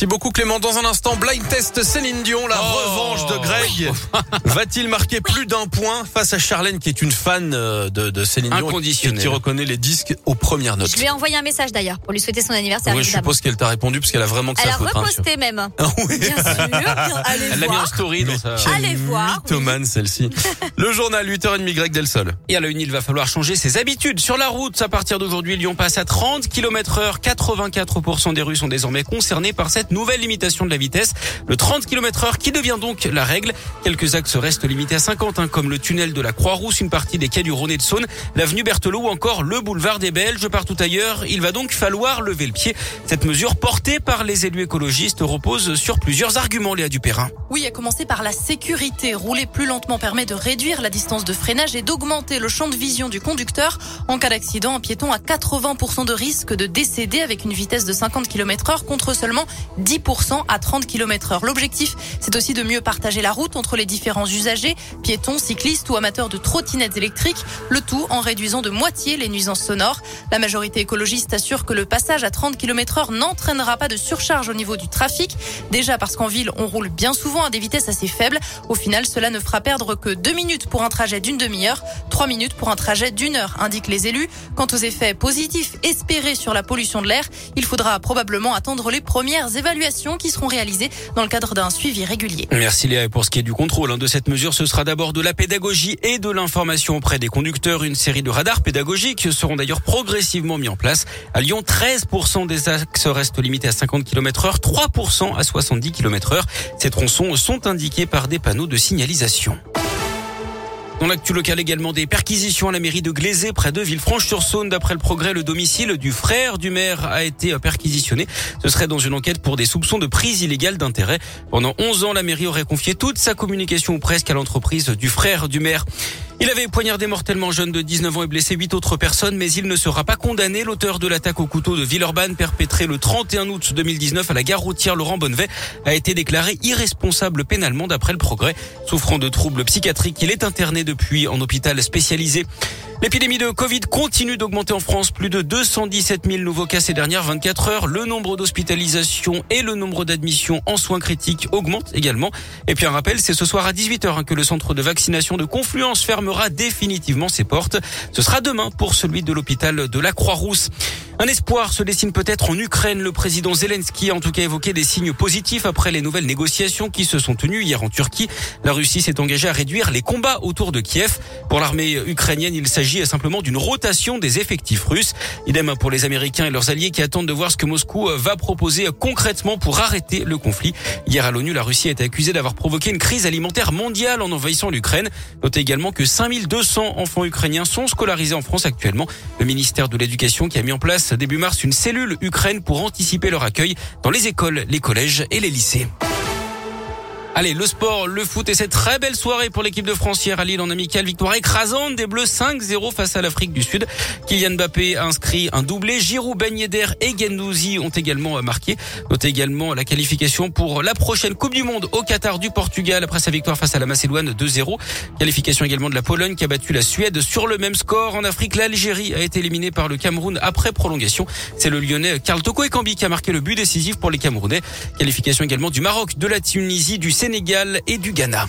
Merci beaucoup Clément. Dans un instant, blind test Céline Dion, la Oh. revanche de Greg. Va-t-il marquer plus d'un point face à Charlène qui est une fan euh, de, de Céline Dion et Inconditionnelle. qui reconnaît les disques aux premières notes? Je lui ai envoyé un message d'ailleurs pour lui souhaiter son anniversaire. Oui, je suppose qu'elle t'a répondu parce qu'elle a vraiment que Elle ça a faute. hein, reposté même. Ah oui. Bien sûr. Allez Elle l'a mis en story dans sa... Allez voir, mythomane celle-ci. Le journal 8h30 Greg Delsol. Et à la une, il va falloir changer ses habitudes. Sur la route, à partir d'aujourd'hui, Lyon passe à 30 km heure. 84% des rues sont désormais concernées par cette nouvelle limitation de la vitesse. Le 30 km heure qui devient donc la règle. Quelques axes restent limités à 50, hein, comme le tunnel de la Croix-Rousse, une partie des quais du Rhône et de Saône, l'avenue Berthelot ou encore le boulevard des Belges. Partout ailleurs, il va donc falloir lever le pied. Cette mesure portée par les élus écologistes repose sur plusieurs arguments, Léa Dupérin. Oui, à commencer par la sécurité. Rouler plus lentement permet de réduire la distance de freinage et d'augmenter le champ de vision du conducteur. En cas d'accident, un piéton a 80% de risque de décéder avec une vitesse de 50 km heure contre seulement 10% à 30 km heure. L'objectif, c'est aussi de mieux partager la route entre les différents usagers, piétons, cyclistes ou amateurs de trottinettes électriques, le tout en réduisant de moitié les nuisances sonores. La majorité écologiste assure que le passage à 30 km heure n'entraînera pas de surcharge au niveau du trafic. Déjà parce qu'en ville, on roule bien souvent à des vitesses assez faibles. Au final, cela ne fera perdre que deux minutes pour un trajet d'une demi-heure, trois minutes pour un trajet d'une heure, indiquent les élus. Quant aux effets positifs espérés sur la pollution de l'air, il faudra probablement attendre les premières évaluations qui seront réalisées dans le cadre d'un suivi régulier. Merci Léa. Et pour ce qui est du contrôle hein, de cette mesure, ce sera d'abord de la pédagogie et de l'information auprès des conducteurs. Une série de radars pédagogiques seront d'ailleurs progressivement mis en place. À Lyon, 13% des axes restent limités à 50 km heure, 3% à 70 km heure. Ces tronçons sont indiqués par des panneaux de signalisation. Dans l'actu local également, des perquisitions à la mairie de Glazé, près de Villefranche-sur-Saône. D'après le progrès, le domicile du frère du maire a été perquisitionné. Ce serait dans une enquête pour des soupçons de prise illégale d'intérêt. Pendant 11 ans, la mairie aurait confié toute sa communication presque à l'entreprise du frère du maire. Il avait poignardé mortellement jeune de 19 ans et blessé 8 autres personnes, mais il ne sera pas condamné. L'auteur de l'attaque au couteau de Villeurbanne, perpétrée le 31 août 2019 à la gare routière Laurent Bonnevet, a été déclaré irresponsable pénalement d'après le progrès. Souffrant de troubles psychiatriques, il est interné depuis en hôpital spécialisé. L'épidémie de Covid continue d'augmenter en France. Plus de 217 000 nouveaux cas ces dernières 24 heures. Le nombre d'hospitalisations et le nombre d'admissions en soins critiques augmentent également. Et puis un rappel, c'est ce soir à 18h que le centre de vaccination de Confluence définitivement ses portes. Ce sera demain pour celui de l'hôpital de la Croix-Rousse. Un espoir se dessine peut-être en Ukraine. Le président Zelensky a en tout cas évoqué des signes positifs après les nouvelles négociations qui se sont tenues hier en Turquie. La Russie s'est engagée à réduire les combats autour de Kiev. Pour l'armée ukrainienne, il s'agit simplement d'une rotation des effectifs russes. Idem pour les Américains et leurs alliés qui attendent de voir ce que Moscou va proposer concrètement pour arrêter le conflit. Hier à l'ONU, la Russie a été accusée d'avoir provoqué une crise alimentaire mondiale en envahissant l'Ukraine. Notez également que 5200 enfants ukrainiens sont scolarisés en France actuellement. Le ministère de l'Éducation qui a mis en place début mars une cellule Ukraine pour anticiper leur accueil dans les écoles, les collèges et les lycées. Allez, le sport, le foot et cette très belle soirée pour l'équipe de France à Lille en amical. Victoire écrasante des Bleus 5-0 face à l'Afrique du Sud. Kylian Mbappé inscrit un doublé. Giroud, Ben Yedder et Gendouzi ont également marqué. Notez également la qualification pour la prochaine Coupe du Monde au Qatar du Portugal après sa victoire face à la Macédoine 2-0. Qualification également de la Pologne qui a battu la Suède sur le même score. En Afrique, l'Algérie a été éliminée par le Cameroun après prolongation. C'est le Lyonnais Karl Toko Ekambi qui a marqué le but décisif pour les Camerounais. Qualification également du Maroc, de la Tunisie, du Sénégal et du Ghana.